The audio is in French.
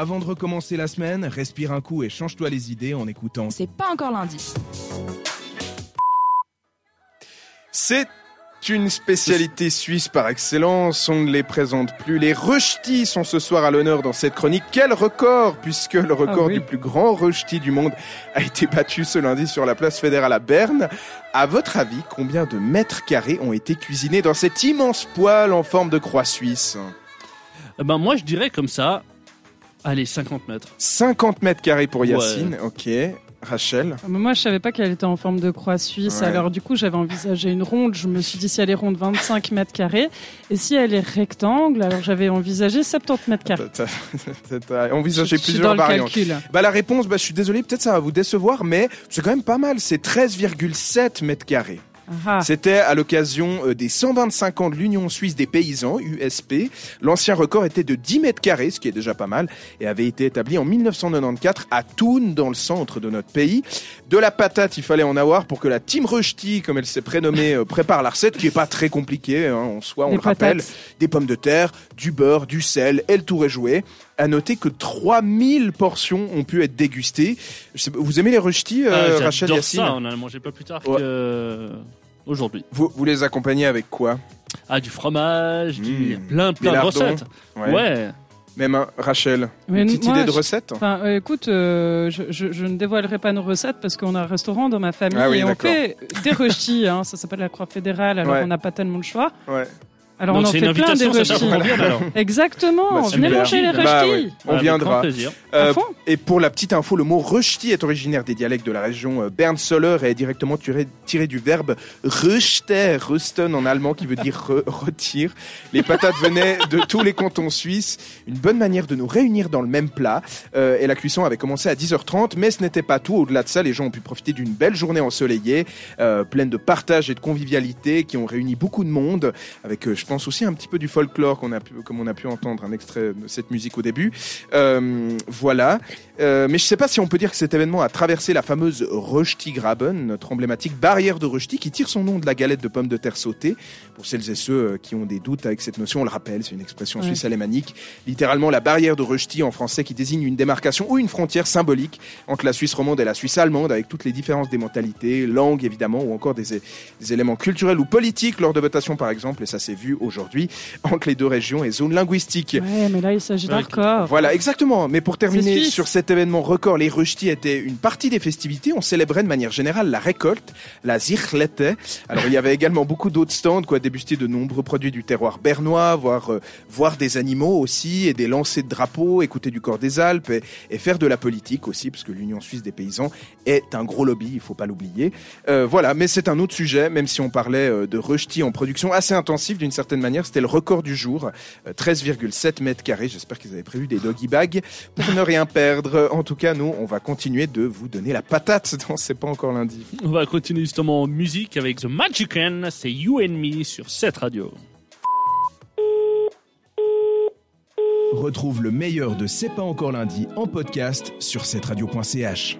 Avant de recommencer la semaine, respire un coup et change-toi les idées en écoutant. C'est pas encore lundi. C'est une spécialité suisse par excellence, on ne les présente plus. Les Rushti sont ce soir à l'honneur dans cette chronique. Quel record, puisque le record Ah oui. du plus grand Rushti du monde a été battu ce lundi sur la place fédérale à Berne. À votre avis, combien de mètres carrés ont été cuisinés dans cette immense poêle en forme de croix suisse? Eh Ben moi je dirais comme ça, allez 50 mètres. 50 mètres carrés pour Ouais. Yacine, ok. Rachel Ah, mais Moi, je savais pas qu'elle était en forme de croix suisse. Ouais. Alors, du coup, j'avais envisagé une ronde. Je me suis dit, si elle est ronde, 25 mètres carrés. Et si elle est rectangle, alors j'avais envisagé 70 mètres carrés. T'as- envisagé Je suis plusieurs dans le variantes. calcul. Bah la réponse, bah je suis désolé, peut-être ça va vous décevoir, mais c'est quand même pas mal. C'est 13,7 mètres carrés. Ah. C'était à l'occasion euh, des 125 ans de l'Union suisse des paysans, USP. L'ancien record était de 10 mètres carrés, ce qui est déjà pas mal, et avait été établi en 1994 à Thun, dans le centre de notre pays. De la patate, il fallait en avoir pour que la Team Rushdie, comme elle s'est prénommée, euh, prépare la recette, qui est pas très compliquée hein, en soi, on Des le rappelle. Des pommes de terre, du beurre, du sel, et le tour est joué. À noter que 3000 portions ont pu être dégustées. Vous aimez les Rushdie, euh, Ah, Rachel Yassine ça, on en a mangé pas plus tard Ouais. que aujourd'hui. vous, vous les accompagnez avec quoi? Ah du fromage, du Mmh. plein de lardons. recettes. Ouais. Même hein, Rachel, Mais une petite moi, idée de je- recette Enfin, euh, écoute, euh, je, je- je ne dévoilerai pas nos recettes parce qu'on a un restaurant dans ma famille Ah oui, et on d'accord. fait des rechis. Hein, ça s'appelle la Croix fédérale, alors Ouais. on n'a pas tellement de choix. Ouais. Alors Donc on en fait plein des rechis. Exactement, Bah, venez manger les rechis. Bah ouais, on Avec viendra. Euh, et pour la petite info, le mot Rushti est originaire des dialectes de la région euh, Bern-Soller et est directement tiré, tiré du verbe Ruster, Rusten en allemand qui veut dire re- retire. Les patates venaient de tous les cantons suisses. Une bonne manière de nous réunir dans le même plat. Euh, et la cuisson avait commencé à 10h30, mais ce n'était pas tout. Au-delà de ça, les gens ont pu profiter d'une belle journée ensoleillée, euh, pleine de partage et de convivialité, qui ont réuni beaucoup de monde, avec, euh, je pense aussi un petit peu du folklore qu'on a pu, comme on a pu entendre un extrait de cette musique au début. Euh, voilà. Euh, mais je sais pas si on peut dire que cet événement a traversé la fameuse Röstigraben, notre emblématique barrière de Rösti, qui tire son nom de la galette de pommes de terre sautée. Pour celles et ceux euh, qui ont des doutes avec cette notion, on le rappelle, c'est une expression Ouais. suisse alémanique. Littéralement la barrière de Rösti en français qui désigne une démarcation ou une frontière symbolique entre la Suisse romande et la Suisse allemande, avec toutes les différences des mentalités, langues évidemment, ou encore des, des éléments culturels ou politiques lors de votations par exemple, et ça s'est vu aujourd'hui, entre les deux régions et zones linguistiques. Ouais, mais là il s'agit d'un record. Voilà, exactement. Mais pour terminer sur cet événement record, les Rushti étaient une partie des festivités. On célébrait de manière générale la récolte, la Zirlette. Alors il y avait également beaucoup d'autres stands, quoi, déguster de nombreux produits du terroir bernois, voir, euh, voir des animaux aussi, et des lancers de drapeaux, écouter du corps des Alpes, et, et faire de la politique aussi, parce que l'Union suisse des paysans est un gros lobby, il faut pas l'oublier. Euh, voilà, mais c'est un autre sujet, même si on parlait euh, de Rushti en production assez intensive d'une certaine manière, c'était le record du jour, euh, 13,7 mètres carrés. J'espère qu'ils avaient prévu des doggy bags pour ne rien perdre. En tout cas, nous, on va continuer de vous donner la patate dans C'est pas encore lundi. On va continuer justement en musique avec The Magician, c'est You and Me sur cette radio. Retrouve le meilleur de C'est pas encore lundi en podcast sur cette radio.ch.